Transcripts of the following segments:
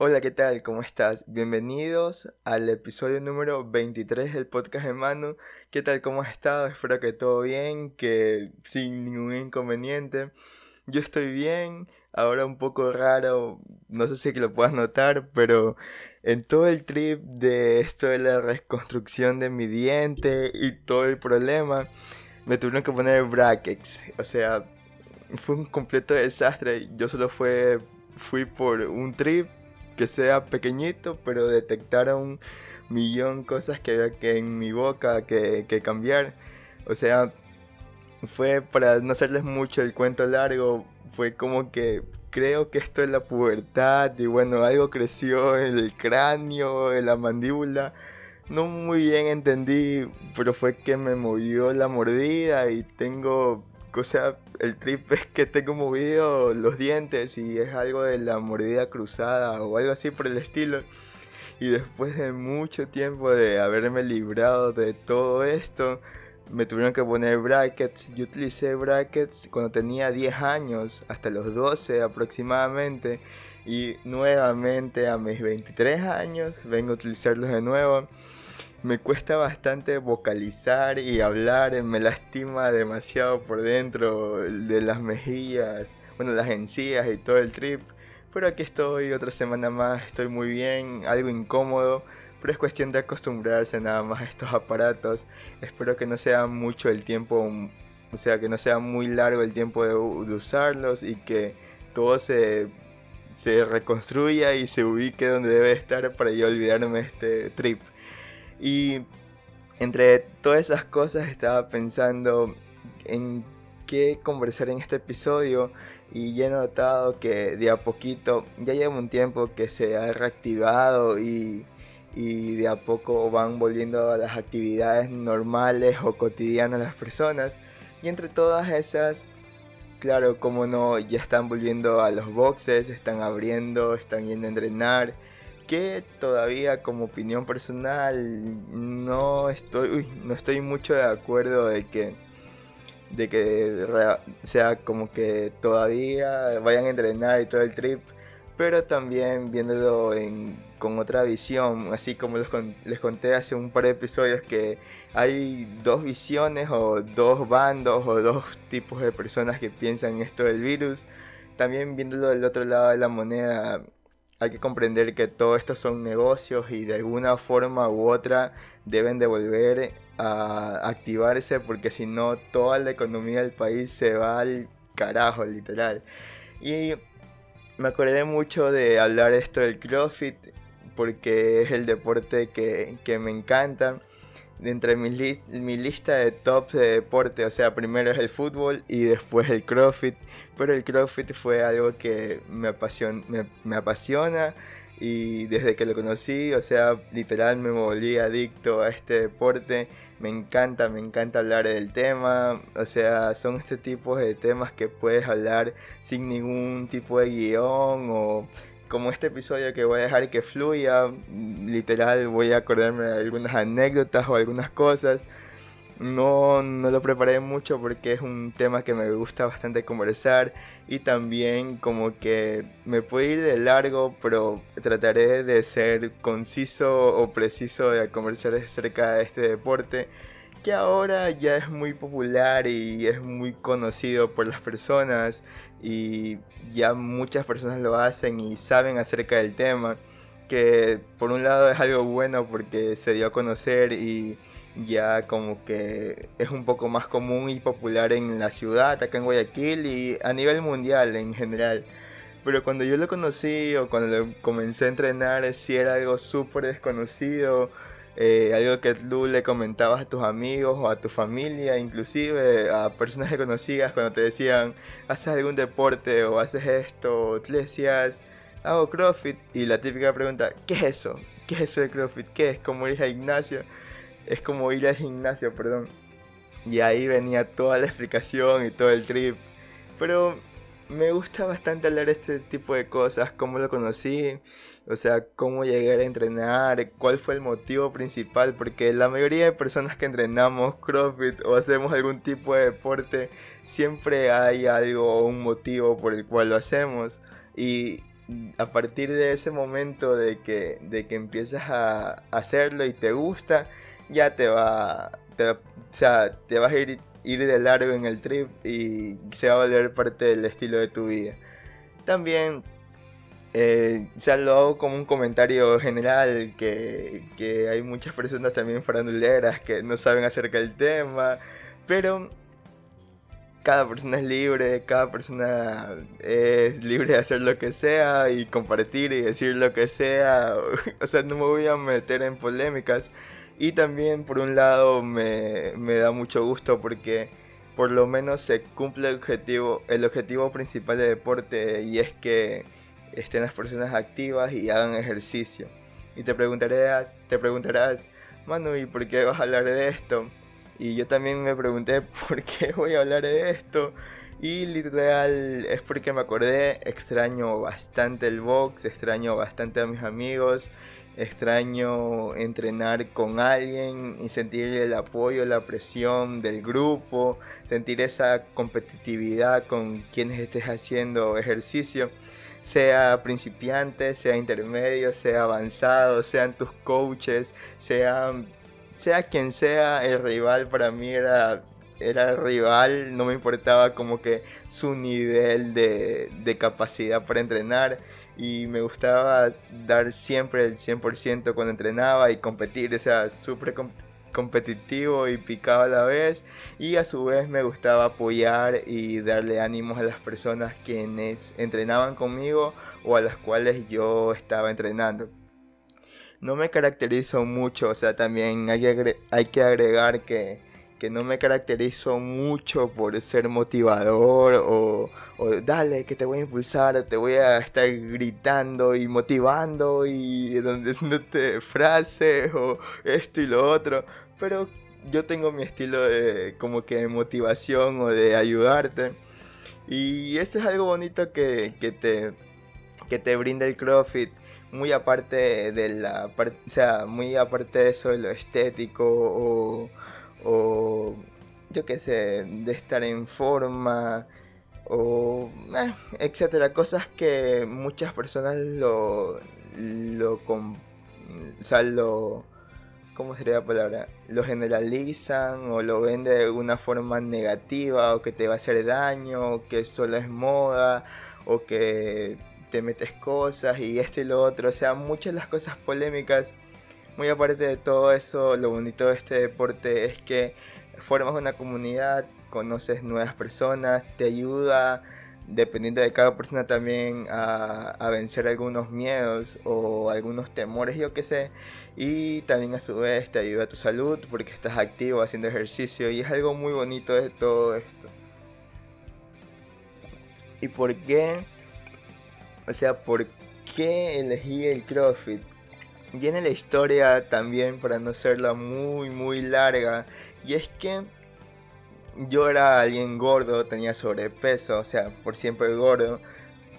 Hola, ¿qué tal? ¿Cómo estás? Bienvenidos al episodio número 23 del podcast de Manu. ¿Qué tal? ¿Cómo has estado? Espero que todo bien, que sin ningún inconveniente. Yo estoy bien, ahora un poco raro, no sé si lo puedas notar, pero en todo el trip de esto de la reconstrucción de mi diente y todo el problema, me tuvieron que poner brackets. O sea, fue un completo desastre. Yo solo fue, fui por un trip que sea pequeñito, pero detectar un millón cosas que había que en mi boca que, que cambiar. O sea, fue para no hacerles mucho el cuento largo, fue como que creo que esto es la pubertad y bueno, algo creció en el cráneo, en la mandíbula. No muy bien entendí, pero fue que me movió la mordida y tengo, o sea, el trip es que tengo movido los dientes y es algo de la mordida cruzada o algo así por el estilo. Y después de mucho tiempo de haberme librado de todo esto, me tuvieron que poner brackets. Yo utilicé brackets cuando tenía 10 años, hasta los 12 aproximadamente. Y nuevamente a mis 23 años vengo a utilizarlos de nuevo. Me cuesta bastante vocalizar y hablar, me lastima demasiado por dentro de las mejillas, bueno, las encías y todo el trip. Pero aquí estoy otra semana más, estoy muy bien, algo incómodo pero es cuestión de acostumbrarse nada más a estos aparatos. Espero que no sea mucho el tiempo, o sea, que no sea muy largo el tiempo de, usarlos y que todo se, se reconstruya y se ubique donde debe estar para yo olvidarme este trip. Y entre todas esas cosas estaba pensando en qué conversar en este episodio y ya he notado que de a poquito ya lleva un tiempo que se ha reactivado y y de a poco van volviendo a las actividades normales o cotidianas las personas. Y entre todas esas, claro, como no, ya están volviendo a los boxes, están abriendo, están yendo a entrenar. Que todavía como opinión personal no estoy, no estoy mucho de acuerdo de que de que sea como que todavía vayan a entrenar y todo el trip, pero también viéndolo en con otra visión, así como les, les conté hace un par de episodios que hay dos visiones o dos bandos o dos tipos de personas que piensan esto del virus. También viéndolo del otro lado de la moneda, hay que comprender que todo esto son negocios y de alguna forma u otra deben de volver a activarse porque si no toda la economía del país se va al carajo literal. Y me acordé mucho de hablar esto del CrossFit porque es el deporte que, me encanta. Entre mi, mi lista de tops de deporte, o sea, primero es el fútbol y después el CrossFit. Pero el CrossFit fue algo que me, me, apasiona y desde que lo conocí, o sea, literal me volví adicto a este deporte. Me encanta, me encanta hablar del tema. O sea, son este tipo de temas que puedes hablar sin ningún tipo de guion o como este episodio que voy a dejar que fluya, literal voy a acordarme de algunas anécdotas o algunas cosas. No, no lo preparé mucho porque es un tema que me gusta bastante conversar y también como que me puede ir de largo, pero trataré de ser conciso o preciso de conversar acerca de este deporte que ahora ya es muy popular y es muy conocido por las personas y ya muchas personas lo hacen y saben acerca del tema, que por un lado es algo bueno porque se dio a conocer y ya como que es un poco más común y popular en la ciudad, acá en Guayaquil y a nivel mundial en general. Pero cuando yo lo conocí o cuando comencé a entrenar, sí era algo súper desconocido eh, algo que tú le comentabas a tus amigos o a tu familia, inclusive a personas que conocías cuando te decían, haces algún deporte o haces esto, tú le decías, hago CrossFit y la típica pregunta, ¿qué es eso? ¿Qué es eso de CrossFit? ¿Qué es como ir al gimnasio? Es como ir al gimnasio, perdón. Y ahí venía toda la explicación y todo el trip. Pero me gusta bastante hablar este tipo de cosas, cómo lo conocí, o sea, cómo llegar a entrenar, cuál fue el motivo principal, porque la mayoría de personas que entrenamos CrossFit o hacemos algún tipo de deporte, siempre hay algo o un motivo por el cual lo hacemos. Y a partir de ese momento de que, de que empiezas a hacerlo y te gusta, ya te va, te, o sea, te vas a ir, ir de largo en el trip y se va a volver parte del estilo de tu vida. También eh, lo hago como un comentario general, que, que, hay muchas personas también faranduleras que no saben acerca del tema, pero cada persona es libre, cada persona es libre de hacer lo que sea y compartir y decir lo que sea, o sea, no me voy a meter en polémicas. Y también por un lado me, me da mucho gusto porque por lo menos se cumple el objetivo, el objetivo principal del deporte y es que estén las personas activas y hagan ejercicio. Y te preguntarás, te preguntarás, Manu, ¿y por qué vas a hablar de esto? Y yo también me pregunté por qué voy a hablar de esto. Y literal es porque me acordé, extraño bastante el box, extraño bastante a mis amigos, extraño entrenar con alguien y sentir el apoyo, la presión del grupo, sentir esa competitividad con quienes estés haciendo ejercicio sea principiante, sea intermedio, sea avanzado, sean tus coaches, sea, sea quien sea el rival, para mí era, era rival, no me importaba como que su nivel de, de capacidad para entrenar y me gustaba dar siempre el 100% cuando entrenaba y competir, o sea, súper competitivo y picado a la vez y a su vez me gustaba apoyar y darle ánimos a las personas quienes entrenaban conmigo o a las cuales yo estaba entrenando. No me caracterizo mucho, o sea, también hay que, hay que agregar que, que no me caracterizo mucho por ser motivador o, o, dale que te voy a impulsar, te voy a estar gritando y motivando y donde te frases o esto y lo otro pero yo tengo mi estilo de como que de motivación o de ayudarte. Y eso es algo bonito que, te, que te brinda el CrossFit. Muy aparte de la o sea, muy aparte de eso de lo estético o, o yo qué sé, de estar en forma o eh, etcétera, cosas que muchas personas lo lo o sea, lo ¿cómo sería la palabra? Lo generalizan o lo ven de una forma negativa o que te va a hacer daño o que solo es moda o que te metes cosas y esto y lo otro. O sea, muchas de las cosas polémicas. Muy aparte de todo eso, lo bonito de este deporte es que formas una comunidad, conoces nuevas personas, te ayuda dependiendo de cada persona también a, a, vencer algunos miedos o algunos temores, yo qué sé. Y también a su vez te ayuda a tu salud porque estás activo haciendo ejercicio y es algo muy bonito de todo esto. ¿Y por qué? O sea, ¿por qué elegí el CrossFit? Viene la historia también para no serla muy muy larga y es que yo era alguien gordo, tenía sobrepeso, o sea, por siempre gordo.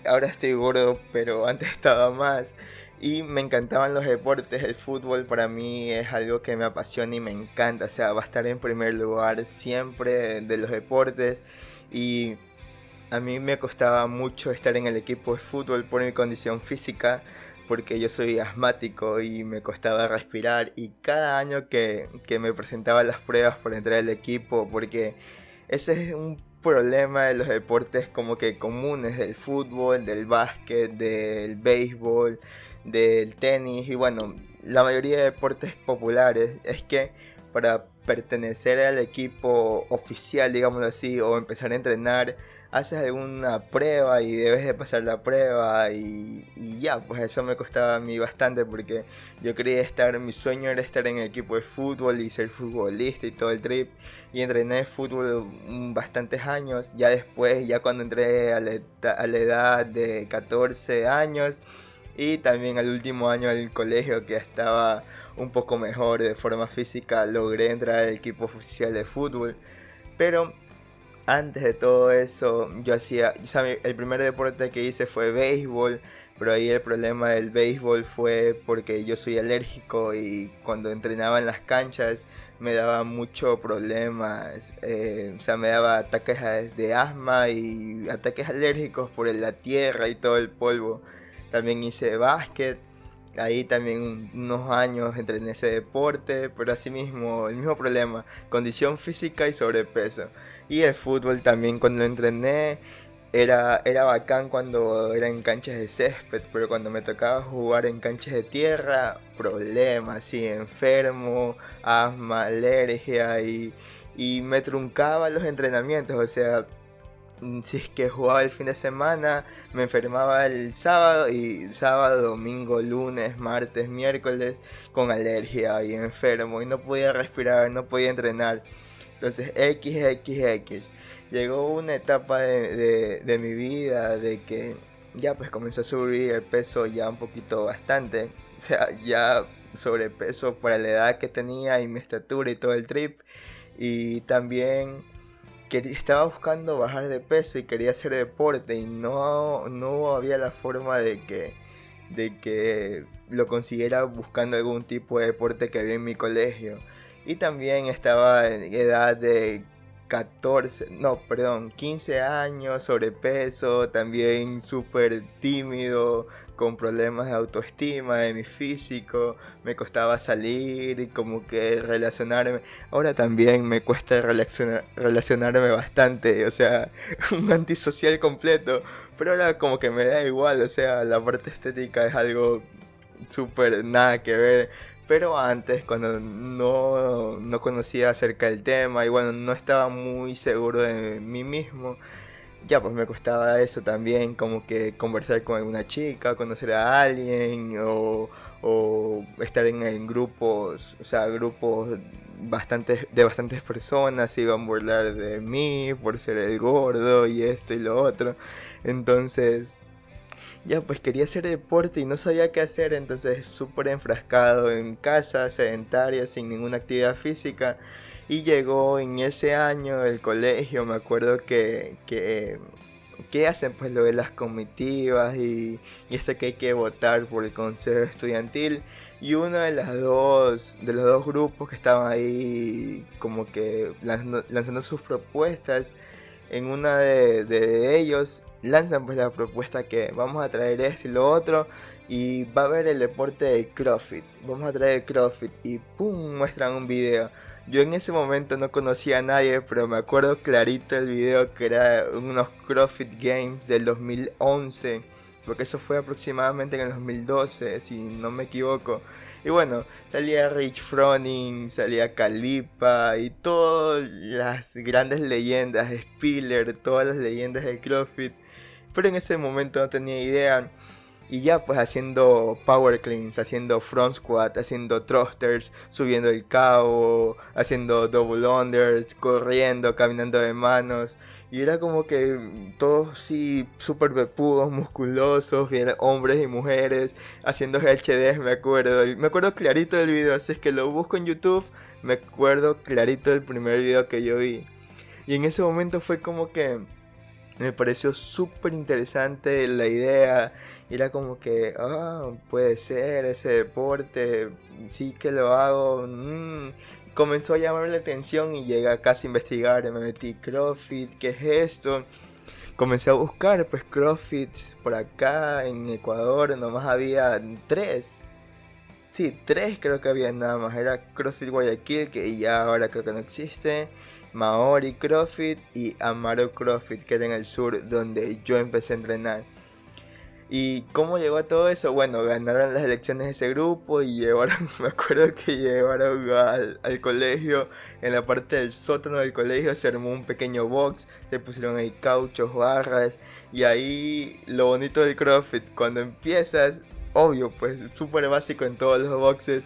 Ahora estoy gordo, pero antes estaba más. Y me encantaban los deportes, el fútbol para mí es algo que me apasiona y me encanta, o sea, va a estar en primer lugar siempre de los deportes. Y a mí me costaba mucho estar en el equipo de fútbol por mi condición física, porque yo soy asmático y me costaba respirar y cada año que, que me presentaba las pruebas por entrar al equipo, porque ese es un problema de los deportes como que comunes, del fútbol, del básquet, del béisbol, del tenis y bueno, la mayoría de deportes populares es que para pertenecer al equipo oficial, digámoslo así, o empezar a entrenar, haces alguna prueba y debes de pasar la prueba y, ya, pues eso me costaba a mí bastante porque yo quería estar, mi sueño era estar en el equipo de fútbol y ser futbolista y todo el trip y entrené fútbol bastantes años, ya después, ya cuando entré a la, a la edad de 14 años y también al último año del colegio que estaba un poco mejor de forma física, logré entrar al equipo oficial de fútbol, pero antes de todo eso, yo hacía, el primer deporte que hice fue béisbol, pero ahí el problema del béisbol fue porque yo soy alérgico y cuando entrenaba en las canchas me daba mucho problemas, eh, o sea, me daba ataques de asma y ataques alérgicos por la tierra y todo el polvo. también hice básquet, ahí también unos años entrené ese deporte, pero así mismo, el mismo problema, condición física y sobrepeso. Y el fútbol también cuando lo entrené, era, era bacán cuando era en canchas de césped, pero cuando me tocaba jugar en canchas de tierra, problemas, sí, enfermo, asma, alergia y, y me truncaba los entrenamientos, o sea, si es que jugaba el fin de semana, me enfermaba el sábado y sábado, domingo, lunes, martes, miércoles con alergia y enfermo y no podía respirar, no podía entrenar. Entonces, X, X, X llegó una etapa de, mi vida de que ya pues comenzó a subir el peso ya un poquito bastante. O sea, ya sobrepeso para la edad que tenía y mi estatura y todo el trip. Y también estaba buscando bajar de peso y quería hacer deporte y no, no había la forma de que, de que lo consiguiera buscando algún tipo de deporte que había en mi colegio. Y también estaba en edad de 14, no, perdón, 15 años, sobrepeso, también súper tímido, con problemas de autoestima, de mi físico, me costaba salir y como que relacionarme. Ahora también me cuesta relacionarme bastante, o sea, un antisocial completo, pero ahora como que me da igual, o sea, la parte estética es algo súper nada que ver pero antes, cuando no, conocía acerca del tema y bueno, no estaba muy seguro de mí mismo, ya pues me costaba eso también, como que conversar con alguna chica, conocer a alguien o, estar en, grupos, o sea, grupos bastantes, de bastantes personas iban a burlar de mí por ser el gordo y esto y lo otro. Entonces ya pues quería hacer deporte y no sabía qué hacer, entonces súper enfrascado en casa, sedentaria, sin ninguna actividad física. Y llegó en ese año el colegio, me acuerdo que, que, que hacen pues lo de las comitivas y, y esto que hay que votar por el consejo estudiantil. Y uno de las dos, de los dos grupos que estaban ahí como que lanzando, sus propuestas, en una de, de ellos lanzan pues la propuesta que vamos a traer esto y lo otro y va a haber el deporte de CrossFit. Vamos a traer el CrossFit y pum, muestran un video. Yo en ese momento no conocía a nadie, pero me acuerdo clarito el video que era unos CrossFit Games del 2011, porque eso fue aproximadamente en el 2012, si no me equivoco. Y bueno, salía Rich Froning, salía Calipa y todas las grandes leyendas, Spiller, todas las leyendas de CrossFit pero en ese momento no tenía idea. Y ya pues haciendo power cleans, haciendo front squat, haciendo thrusters, subiendo el cabo, haciendo double unders, corriendo, caminando de manos. Y era como que todos sí súper pepudos, musculosos, bien hombres y mujeres, haciendo HDs, me acuerdo. me acuerdo clarito del video, así es que lo busco en YouTube, me acuerdo clarito del primer video que yo vi. Y en ese momento fue como que me pareció súper interesante la idea. Era como que, ah, puede ser ese deporte, sí que lo hago. Mm". Comenzó a llamarme la atención y llegué a casi a investigar. Me metí CrossFit, ¿qué es esto? Comencé a buscar, pues CrossFit por acá en Ecuador, nomás había tres. Sí, tres creo que había nada más. Era CrossFit Guayaquil, que ya ahora creo que no existe. Maori CrossFit y Amaro CrossFit, que era en el sur donde yo empecé a entrenar. ¿Y cómo llegó a todo eso? Bueno, ganaron las elecciones ese grupo y llevaron, me acuerdo que llevaron al, al, colegio, en la parte del sótano del colegio se armó un pequeño box, se pusieron ahí cauchos, barras y ahí lo bonito del CrossFit, cuando empiezas, obvio, pues súper básico en todos los boxes,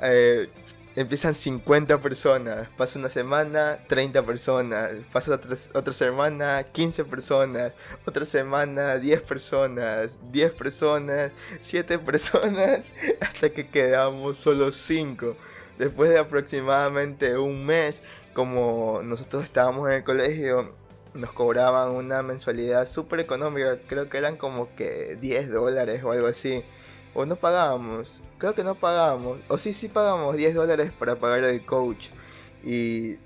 eh, empiezan 50 personas, pasa una semana 30 personas, pasa otra, otra semana 15 personas, otra semana 10 personas, 10 personas, 7 personas, hasta que quedamos solo 5. Después de aproximadamente un mes, como nosotros estábamos en el colegio, nos cobraban una mensualidad súper económica, creo que eran como que 10 dólares o algo así o no pagábamos, creo que no pagábamos, o sí, sí pagamos 10 dólares para pagar al coach. Y,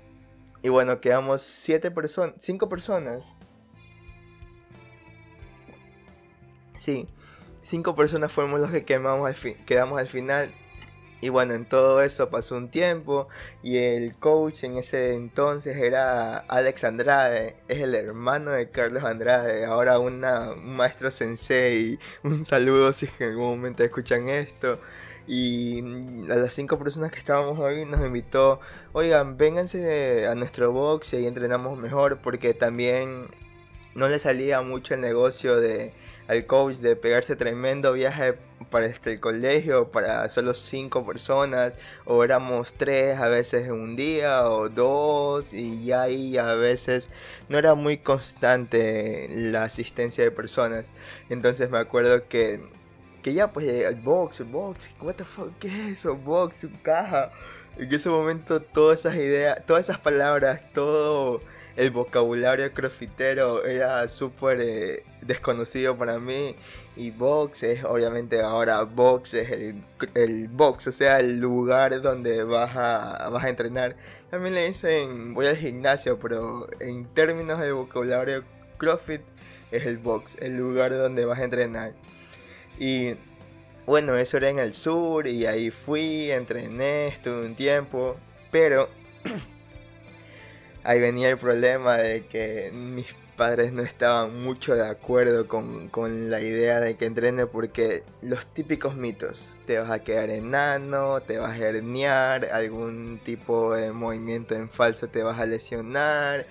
y bueno, quedamos 7 personas, 5 personas. Sí, cinco personas fuimos los que quemamos al quedamos al final. Y bueno, en todo eso pasó un tiempo y el coach en ese entonces era Alex Andrade, es el hermano de Carlos Andrade, ahora una, un maestro sensei. Un saludo si en algún momento escuchan esto. Y a las cinco personas que estábamos hoy nos invitó, oigan, vénganse a nuestro box y ahí entrenamos mejor porque también no le salía mucho el negocio de al coach de pegarse tremendo viaje para este, el colegio para solo cinco personas o éramos tres a veces en un día o dos y ya ahí a veces no era muy constante la asistencia de personas. Entonces me acuerdo que que ya pues el box box what the fuck qué es eso box caja. En ese momento todas esas ideas todas esas palabras todo el vocabulario crossfitero era súper eh, desconocido para mí. Y box es obviamente ahora box es el, el, box, o sea, el lugar donde vas a, vas a entrenar. También le dicen voy al gimnasio, pero en términos de vocabulario CrossFit es el box, el lugar donde vas a entrenar. Y bueno, eso era en el sur y ahí fui, entrené, estuve un tiempo, pero ahí venía el problema de que mis padres no estaban mucho de acuerdo con, la idea de que entrene porque los típicos mitos, te vas a quedar enano, te vas a herniar, algún tipo de movimiento en falso te vas a lesionar,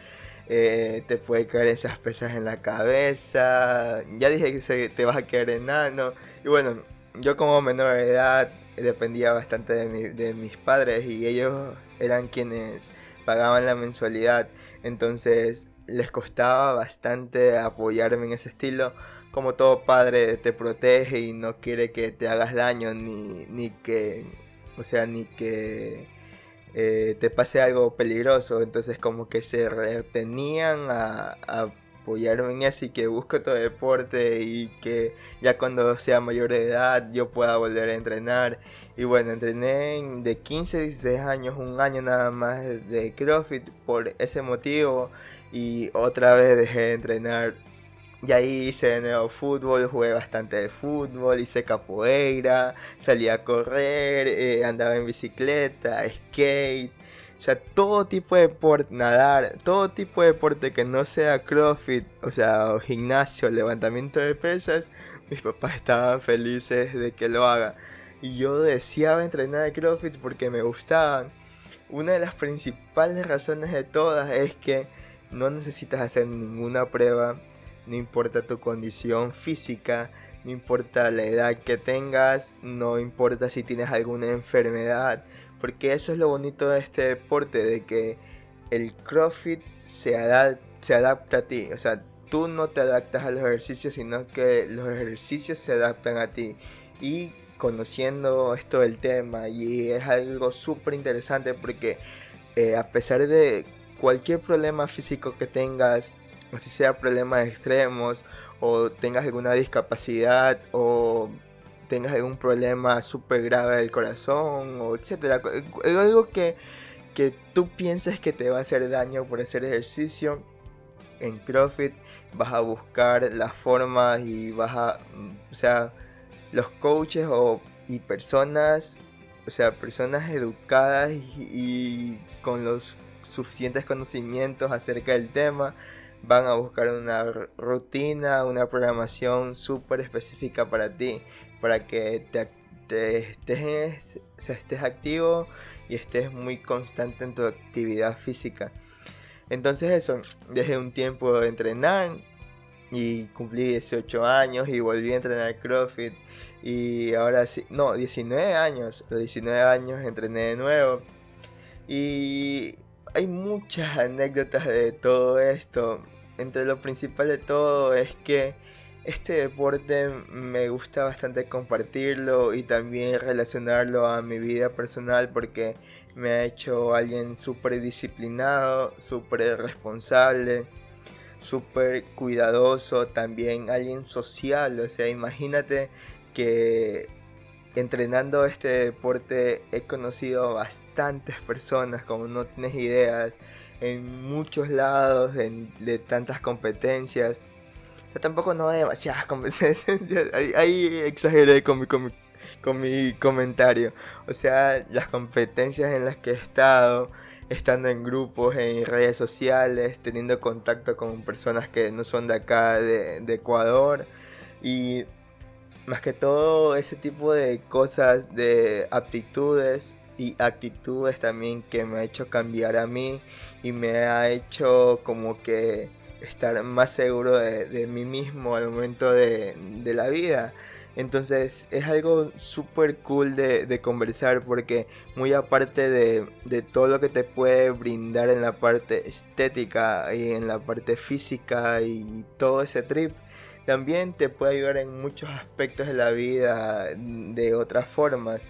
eh, te puede caer esas pesas en la cabeza, ya dije que te vas a quedar enano, y bueno, yo como menor de edad dependía bastante de, de mis padres y ellos eran quienes pagaban la mensualidad, entonces les costaba bastante apoyarme en ese estilo. Como todo padre te protege y no quiere que te hagas daño ni, ni que, o sea, ni que eh, te pase algo peligroso. Entonces como que se retenían a, apoyarme en eso y que busque otro deporte y que ya cuando sea mayor de edad yo pueda volver a entrenar. Y bueno, entrené de 15 a 16 años, un año nada más de CrossFit por ese motivo y otra vez dejé de entrenar. Y ahí hice de nuevo fútbol, jugué bastante de fútbol, hice capoeira, salí a correr, eh, andaba en bicicleta, skate, o sea, todo tipo de deporte, nadar, todo tipo de deporte que no sea CrossFit, o sea, gimnasio, levantamiento de pesas, mis papás estaban felices de que lo haga. Y yo deseaba entrenar de CrossFit porque me gustaban. Una de las principales razones de todas es que no necesitas hacer ninguna prueba, no importa tu condición física, no importa la edad que tengas, no importa si tienes alguna enfermedad, porque eso es lo bonito de este deporte, de que el CrossFit se, se adapta a ti. O sea, tú no te adaptas a los ejercicios, sino que los ejercicios se adaptan a ti. Y conociendo esto del tema, y es algo súper interesante porque eh, a pesar de cualquier problema físico que tengas, si sea problemas extremos, o tengas alguna discapacidad, o tengas algún problema súper grave del corazón, o etcétera. Algo que, que tú pienses que te va a hacer daño por hacer ejercicio. En CrossFit vas a buscar las formas y vas a, o sea, los coaches o, y personas, o sea, personas educadas y con los suficientes conocimientos acerca del tema van a buscar una rutina, una programación súper específica para ti para que te, estés, estés activo y estés muy constante en tu actividad física. Entonces eso, dejé un tiempo de entrenar y cumplí 18 años y volví a entrenar CrossFit. Y ahora sí, no, 19 años, los 19 años entrené de nuevo. Y hay muchas anécdotas de todo esto. Entre lo principal de todo es que este deporte me gusta bastante compartirlo y también relacionarlo a mi vida personal porque me ha hecho alguien súper disciplinado, súper responsable, súper cuidadoso, también alguien social. O sea, imagínate que entrenando este deporte he conocido bastantes personas, como no tienes ideas, en muchos lados, de tantas competencias O sea, tampoco no hay demasiadas competencias. Ahí, exageré con mi, con, con mi comentario. O sea, las competencias en las que he estado, estando en grupos, en redes sociales, teniendo contacto con personas que no son de acá, de, de Ecuador. Y más que todo ese tipo de cosas, de aptitudes y actitudes también que me ha hecho cambiar a mí y me ha hecho como que estar más seguro de, mí mismo al momento de, la vida. Entonces es algo súper cool de, conversar porque muy aparte de, de, todo lo que te puede brindar en la parte estética y en la parte física y todo ese trip, también te puede ayudar en muchos aspectos de la vida de otras formas.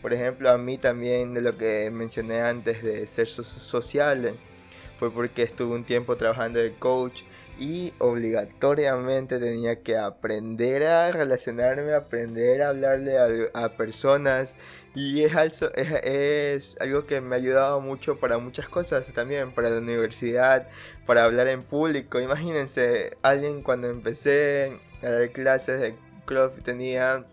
Por ejemplo, a mí también de lo que mencioné antes de ser social, fue porque estuve un tiempo trabajando de coach y obligatoriamente tenía que aprender a relacionarme, aprender a hablarle a, personas. Y es, algo, que me ha ayudado mucho para muchas cosas también, para la universidad, para hablar en público. Imagínense, alguien cuando empecé a dar clases de club tenía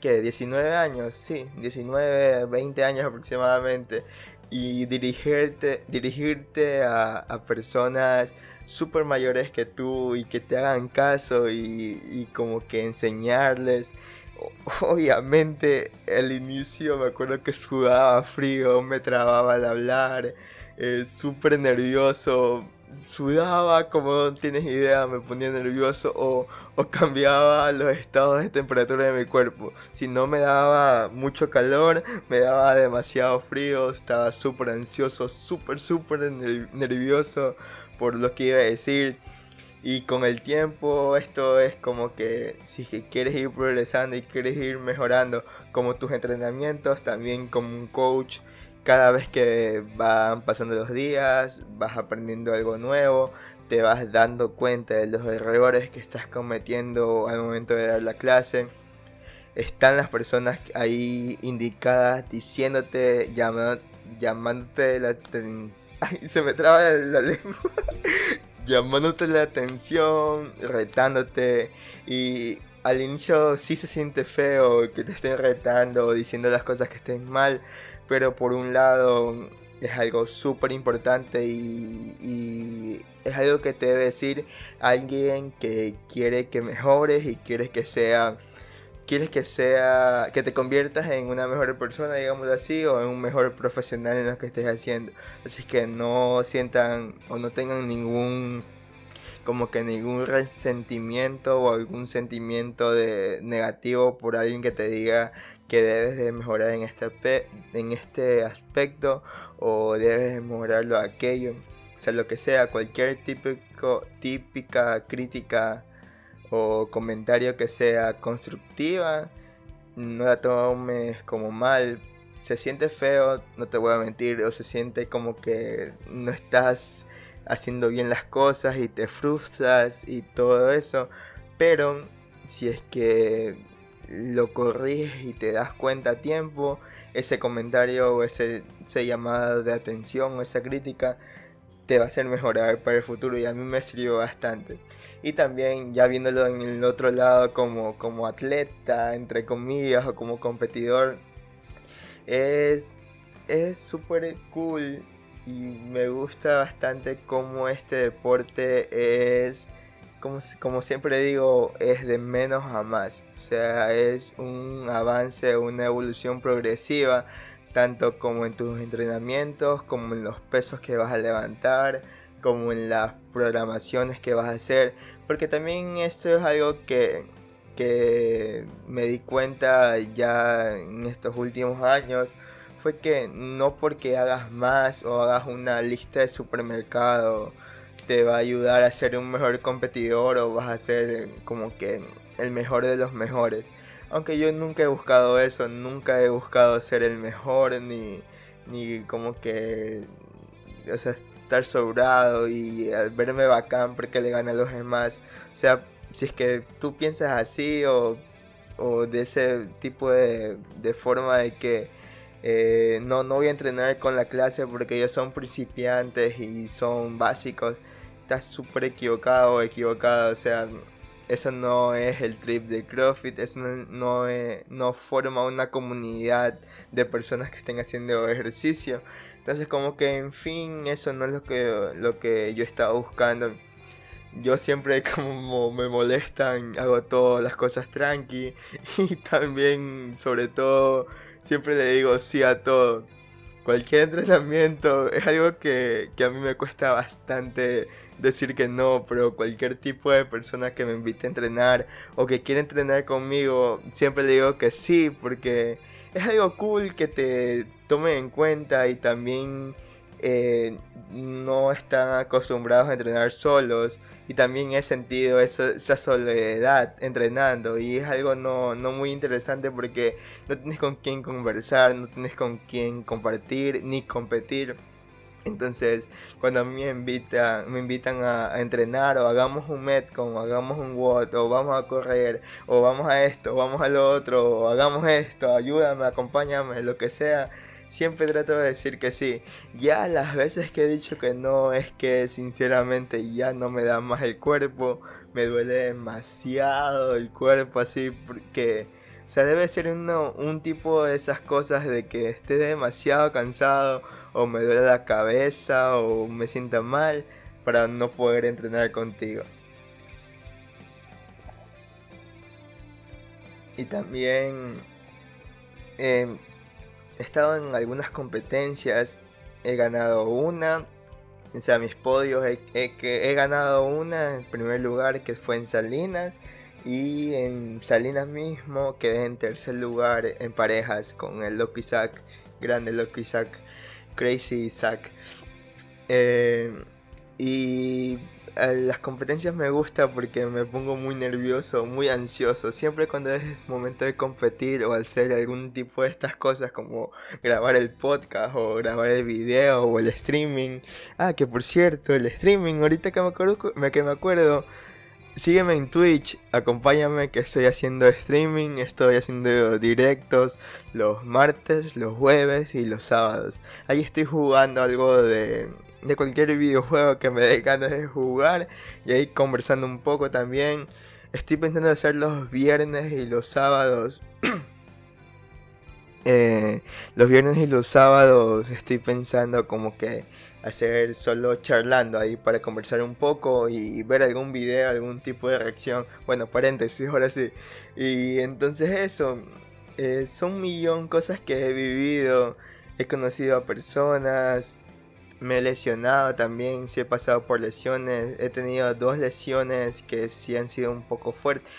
que 19 años, sí, 19, 20 años aproximadamente. Y dirigirte, dirigirte a personas super mayores que tú y que te hagan caso y, como que enseñarles. Obviamente el inicio me acuerdo que sudaba frío, me trababa al hablar, eh, súper nervioso, sudaba como no tienes idea, me ponía nervioso o, o, cambiaba los estados de temperatura de mi cuerpo. Si no me daba mucho calor, me daba demasiado frío, estaba súper ansioso, súper, súper nervioso por lo que iba a decir. Y con el tiempo esto es como que si quieres ir progresando y quieres ir mejorando como tus entrenamientos, también como un coach, cada vez que van pasando los días, vas aprendiendo algo nuevo, te vas dando cuenta de los errores que estás cometiendo al momento de dar la clase. Están las personas ahí indicadas diciéndote, llamando, llamándote la atención. Ay, se me traba la lengua. llamándote la atención, retándote. Y al inicio sí se siente feo que te estén retando, diciendo las cosas que estén mal. Pero por un lado es algo súper importante y, y, es algo que te debe decir alguien que quiere que mejores y quiere que sea quieres que sea que te conviertas en una mejor persona, digamos así, o en un mejor profesional en lo que estés haciendo. Así que no sientan o no tengan ningún como que ningún resentimiento o algún sentimiento de negativo por alguien que te diga que debes de mejorar en este, en este aspecto o debes de mejorarlo aquello. O sea, lo que sea, cualquier típico, típica crítica o comentario que sea constructiva, no la tomes como mal. Se siente feo, no te voy a mentir, o se siente como que no estás haciendo bien las cosas y te frustras y todo eso. Pero si es que lo corriges y te das cuenta a tiempo, ese comentario o ese, ese llamado de atención o esa crítica te va a hacer mejorar para el futuro y a mí me sirvió bastante y también ya viéndolo en el otro lado como, como atleta, entre comillas, o como competidor, es súper cool y me gusta bastante cómo este deporte es, como, como siempre digo, es de menos a más. O sea, es un avance, una evolución progresiva, tanto como en tus entrenamientos, como en los pesos que vas a levantar, como en las programaciones que vas a hacer. Porque también esto es algo que, que me di cuenta ya en estos últimos años. Fue que no porque hagas más o hagas una lista de supermercado te va a ayudar a ser un mejor competidor o vas a ser como que el mejor de los mejores. Aunque yo nunca he buscado eso, nunca he buscado ser el mejor ni, ni como que... O sea, estar sobrado y al verme bacán porque le gana a los demás. O sea, si es que tú piensas así o, o de ese tipo de, de forma de que eh, no, no voy a entrenar con la clase porque ellos son principiantes y son básicos. estás súper equivocado o equivocada, o sea, eso no es el trip de CrossFit, eso no, no, forma una comunidad de personas que estén haciendo ejercicio. Entonces como que en fin, eso no es lo que, lo que yo estaba buscando. Yo siempre como me molestan, hago todas las cosas tranqui y también sobre todo siempre le digo sí a todo. Cualquier entrenamiento es algo que, que a mí me cuesta bastante decir que no, pero cualquier tipo de persona que me invite a entrenar o que quiera entrenar conmigo, siempre le digo que sí, porque es algo cool que te tome en cuenta y también eh, no están acostumbrados a entrenar solos y también he sentido esa soledad entrenando y es algo no, no muy interesante porque no tienes con quién conversar, no tienes con quién compartir ni competir. Entonces, cuando a mí me invitan, me invitan a, entrenar o hagamos un Metcon o hagamos un WOD o vamos a correr o vamos a esto o vamos a lo otro o hagamos esto, ayúdame, acompáñame, lo que sea, siempre trato de decir que sí. Ya las veces que he dicho que no es que sinceramente ya no me da más el cuerpo, me duele demasiado el cuerpo así porque... O debe ser un tipo de esas cosas de que esté demasiado cansado o me duele la cabeza o me sienta mal para no poder entrenar contigo. Y también em, he estado en algunas competencias, he ganado una, o sea, mis podios, he, ganado una en primer lugar que fue en Salinas y en Salinas mismo quedé en tercer lugar en parejas con el Loki Zack, grande Loki Zack. Crazy Zack. Eh, y eh, las competencias me gusta porque me pongo muy nervioso, muy ansioso. Siempre cuando es momento de competir o hacer algún tipo de estas cosas como grabar el podcast o grabar el video o el streaming. Ah, que por cierto, el streaming, ahorita que me acuerdo, que me acuerdo sígueme en Twitch, acompáñame que estoy haciendo streaming, estoy haciendo directos los martes, los jueves y los sábados. Ahí estoy jugando algo de, de cualquier videojuego que me dé ganas de jugar y ahí conversando un poco también. Estoy pensando hacer los viernes y los sábados. Eh, los viernes y los sábados estoy pensando como que hacer solo charlando ahí para conversar un poco y ver algún video, algún tipo de reacción. Bueno, paréntesis, ahora sí. Y entonces eso, eh, son un millón cosas que he vivido, he conocido a personas, me he lesionado también, sí he pasado por lesiones, he tenido dos lesiones que sí han sido un poco fuertes.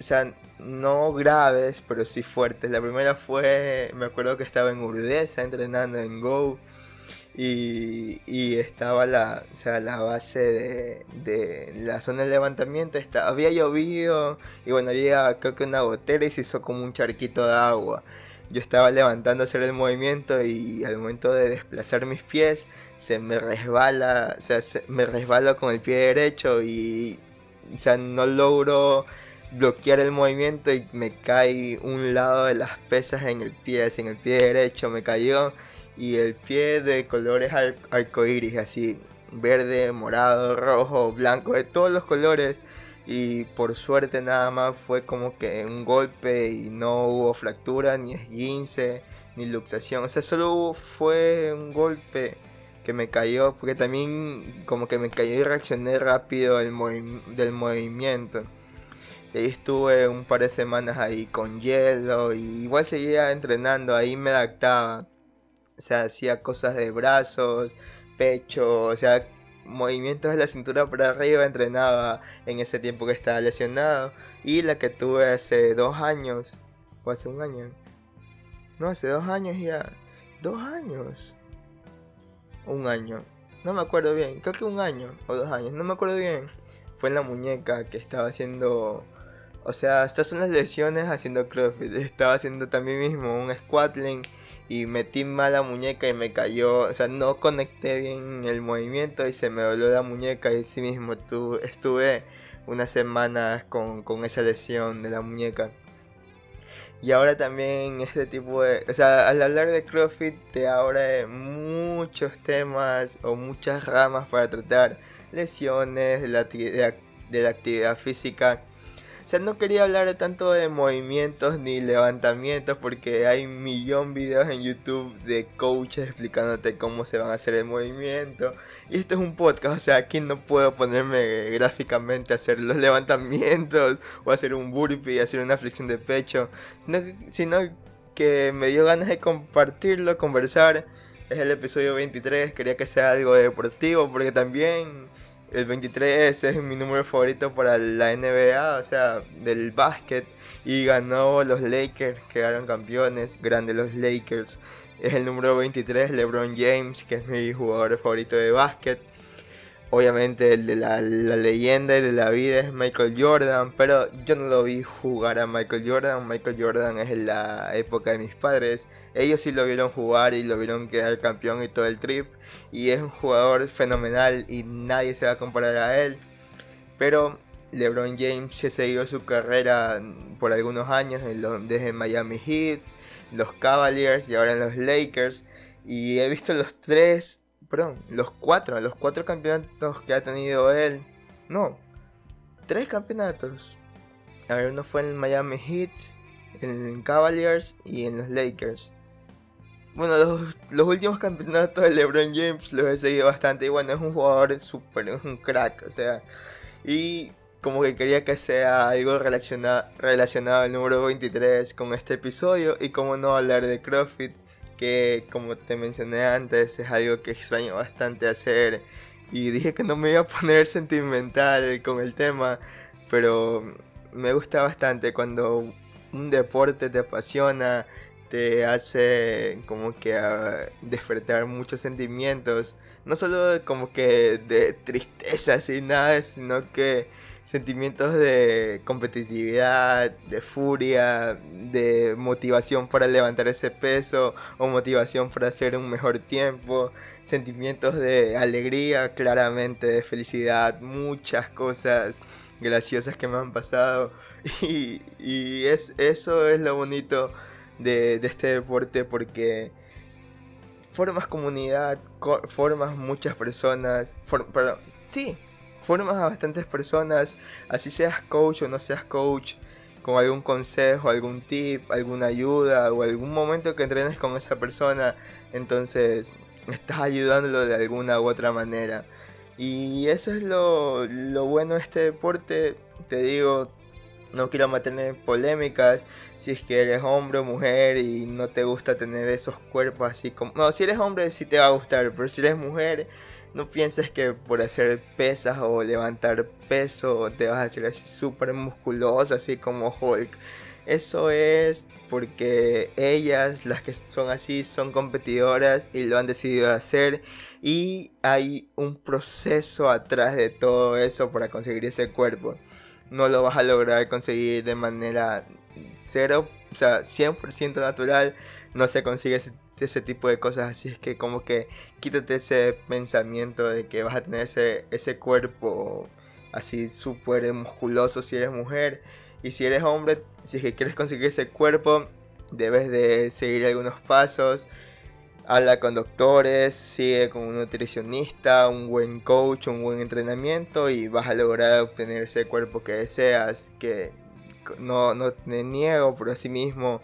O sea, no graves, pero sí fuertes. La primera fue, me acuerdo que estaba en Urdesa entrenando en Go y, estaba la, o sea, la base de, la zona de levantamiento. Está, había llovido y bueno, había creo que una gotera y se hizo como un charquito de agua. Yo estaba levantando a hacer el movimiento y al momento de desplazar mis pies se me resbala, o sea, me resbalo con el pie derecho y o sea, no logro bloquear el movimiento y me cae un lado de las pesas en el pie, en el pie derecho me cayó y el pie de colores arcoíris, así verde, morado, rojo, blanco, de todos los colores. Y por suerte nada más fue como que un golpe y no hubo fractura, ni esguince, ni luxación. O sea, solo fue un golpe que me cayó, porque también como que me cayó y reaccioné rápido del, del movimiento. Y ahí estuve un par de semanas ahí con hielo y igual seguía entrenando, ahí me adaptaba. O sea, hacía cosas de brazos, pecho, o sea, movimientos de la cintura para arriba entrenaba en ese tiempo que estaba lesionado. Y la que tuve hace dos años, o hace un año. No, hace dos años ya. Dos años. Un año. No me acuerdo bien. Creo que un año o dos años. No me acuerdo bien. Fue en la muñeca que estaba haciendo... O sea, estas son las lesiones haciendo CrossFit. Estaba haciendo también mismo un squatling y metí mal la muñeca y me cayó, o sea, no conecté bien el movimiento y se me voló la muñeca y sí mismo estuve unas semanas con, con esa lesión de la muñeca. Y ahora también este tipo de... O sea, al hablar de CrossFit te abre muchos temas o muchas ramas para tratar. lesiones, de la, de la actividad física sea, no quería hablar tanto de movimientos ni levantamientos porque hay un millón de videos en YouTube de coaches explicándote cómo se van a hacer el movimiento. Y esto es un podcast, o sea, aquí no puedo ponerme gráficamente a hacer los levantamientos o hacer un burpee, hacer una flexión de pecho, sino que me dio ganas de compartirlo, conversar. Es el episodio 23, quería que sea algo deportivo porque también el 23 es mi número favorito para la NBA, o sea, del básquet. Y ganó los Lakers, quedaron campeones, grande los Lakers. Es el número 23, LeBron James, que es mi jugador favorito de básquet. Obviamente el de la, leyenda y de la vida es Michael Jordan, pero yo no lo vi jugar a Michael Jordan. Michael Jordan es en la época de mis padres. Ellos sí lo vieron jugar y lo vieron quedar campeón y todo el trip y es un jugador fenomenal y nadie se va a comparar a él. Pero LeBron James se seguido su carrera por algunos años desde Miami Heat, los Cavaliers y ahora en los Lakers. Y he visto los tres, perdón, los cuatro, los cuatro campeonatos que ha tenido él. No, tres campeonatos. A ver, uno fue en Miami Heat, en Cavaliers y en los Lakers. Bueno, los, últimos campeonatos de LeBron James los he seguido bastante. Y bueno, es un jugador súper, es un crack, o sea. Y como que quería que sea algo relacionado, relacionado al número 23 con este episodio. Y como no hablar de CrossFit, que como te mencioné antes, es algo que extraño bastante hacer. Y dije que no me iba a poner sentimental con el tema, pero me gusta bastante cuando un deporte te apasiona te hace como que ah, despertar muchos sentimientos, no solo como que de tristeza y nada, sino que sentimientos de competitividad, de furia, de motivación para levantar ese peso o motivación para hacer un mejor tiempo, sentimientos de alegría, claramente, de felicidad, muchas cosas graciosas que me han pasado. Y, y es, eso es lo bonito de, este deporte porque formas comunidad, formas muchas personas, perdón, sí, formas a bastantes personas, así seas coach o no seas coach, con algún consejo, algún tip, alguna ayuda o algún momento que entrenes con esa persona, entonces estás ayudándolo de alguna u otra manera. Y eso es lo, lo bueno de este deporte, te digo, no quiero mantener polémicas si es que eres hombre o mujer y no te gusta tener esos cuerpos así como... No, si eres hombre sí te va a gustar, pero si eres mujer no pienses que por hacer pesas o levantar peso te vas a hacer así súper musculoso, así como Hulk. Eso es porque ellas, las que son así, son competidoras y lo han decidido hacer. Y hay un proceso atrás de todo eso para conseguir ese cuerpo no lo vas a lograr conseguir de manera cero, o sea, 100% natural, no se consigue ese, tipo de cosas, así es que como que quítate ese pensamiento de que vas a tener ese, ese cuerpo así súper musculoso si eres mujer, y si eres hombre, si es que quieres conseguir ese cuerpo, debes de seguir algunos pasos, habla con doctores, sigue con un nutricionista, un buen coach, un buen entrenamiento y vas a lograr obtener ese cuerpo que deseas, que no, no te niego por sí mismo.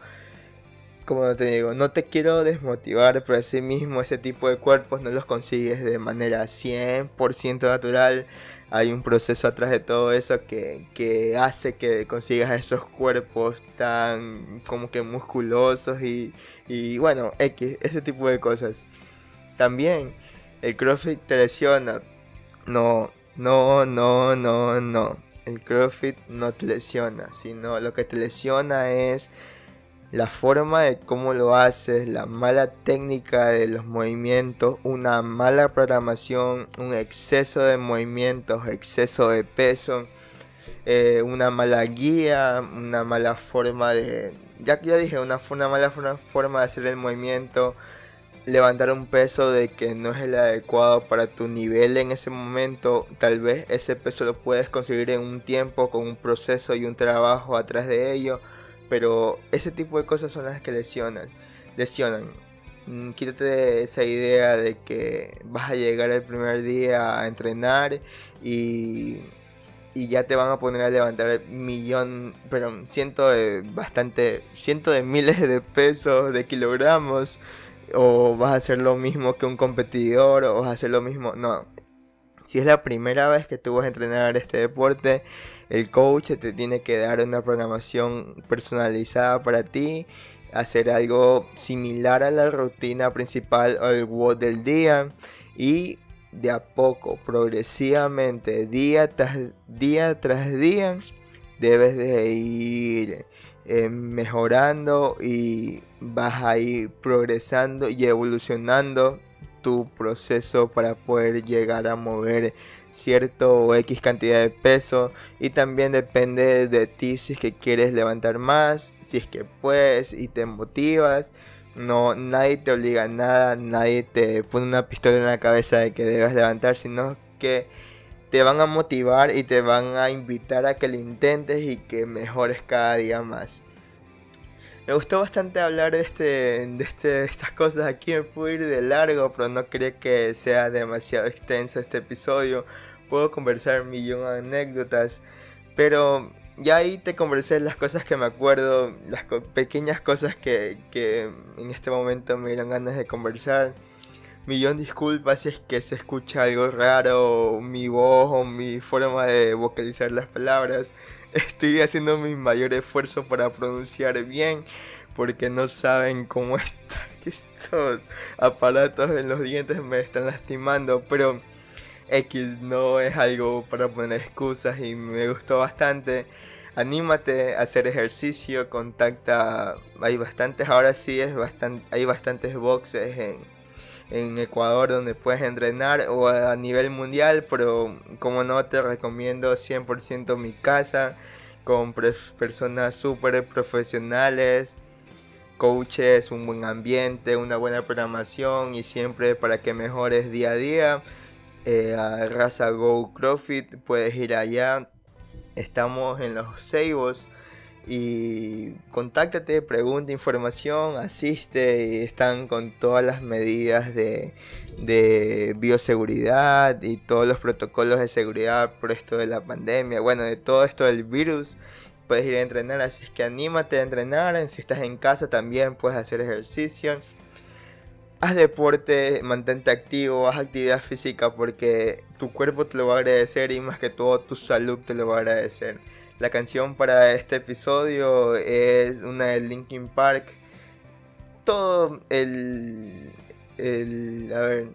Como te digo, no te quiero desmotivar, pero así mismo ese tipo de cuerpos no los consigues de manera 100% natural hay un proceso atrás de todo eso que, hace que consigas esos cuerpos tan como que musculosos y, y bueno, X, ese tipo de cosas. También el CrossFit te lesiona. No, no, no, no, no. El CrossFit no te lesiona, sino lo que te lesiona es la forma de cómo lo haces, la mala técnica de los movimientos, una mala programación, un exceso de movimientos, exceso de peso, eh, una mala guía, una mala forma de, ya que ya dije, una, una mala forma de hacer el movimiento, levantar un peso de que no es el adecuado para tu nivel en ese momento, tal vez ese peso lo puedes conseguir en un tiempo con un proceso y un trabajo atrás de ello pero ese tipo de cosas son las que lesionan. Lesionan. Mm, quítate esa idea de que vas a llegar el primer día a entrenar y, y ya te van a poner a levantar millón, pero ciento de bastante, ciento de miles de pesos, de kilogramos, o vas a hacer lo mismo que un competidor, o vas a hacer lo mismo, no. Si es la primera vez que tú vas a entrenar este deporte, el coach te tiene que dar una programación personalizada para ti hacer algo similar a la rutina principal o el WOD del día y de a poco, progresivamente, día tras día tras día, debes de ir eh, mejorando y vas a ir progresando y evolucionando tu proceso para poder llegar a mover cierto o X cantidad de peso y también depende de ti si es que quieres levantar más, si es que puedes y te motivas. No, nadie te obliga a nada, nadie te pone una pistola en la cabeza de que debes levantar, sino que te van a motivar y te van a invitar a que lo intentes y que mejores cada día más. Me gustó bastante hablar de, este, de, este, estas cosas aquí, me puedo ir de largo, pero no creo que sea demasiado extenso este episodio. Puedo conversar millón de anécdotas, pero ya ahí te conversé las cosas que me acuerdo, las pequeñas cosas que, que en este momento me dieron ganas de conversar. Millón disculpas si es que se escucha algo raro, mi voz o mi forma de vocalizar las palabras. Estoy haciendo mi mayor esfuerzo para pronunciar bien porque no saben cómo está, estos aparatos en los dientes me están lastimando, pero X no es algo para poner excusas y me gustó bastante. Anímate a hacer ejercicio, contacta, hay bastantes, ahora sí es bastante, hay bastantes boxes en, en Ecuador donde puedes entrenar o a nivel mundial, pero como no te recomiendo 100% mi casa con personas súper profesionales, coaches, un buen ambiente, una buena programación y siempre para que mejores día a día. Eh, a Raza Go CrossFit puedes ir allá. Estamos en los Seibos y contáctate, pregunta información, asiste están con todas las medidas de, bioseguridad y todos los protocolos de seguridad por esto de la pandemia, bueno, de todo esto del virus. Puedes ir a entrenar, así es que anímate a entrenar. Si estás en casa también puedes hacer ejercicio. Haz deporte, mantente activo, haz actividad física porque tu cuerpo te lo va a agradecer y más que todo tu salud te lo va a agradecer. La canción para este episodio es una de Linkin Park. Todo el, el. A ver,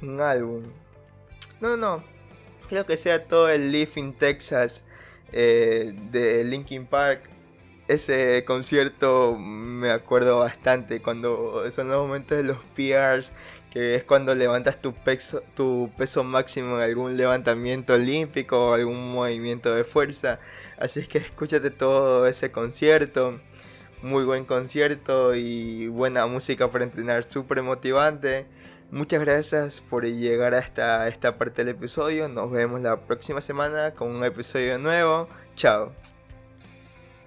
un álbum. No, no. Creo que sea todo el Live in Texas eh, de Linkin Park. Ese concierto me acuerdo bastante cuando son los momentos de los PRs que es cuando levantas tu peso, tu peso máximo en algún levantamiento olímpico o algún movimiento de fuerza. Así es que escúchate todo ese concierto. Muy buen concierto y buena música para entrenar, súper motivante. Muchas gracias por llegar hasta esta parte del episodio. Nos vemos la próxima semana con un episodio nuevo. Chao.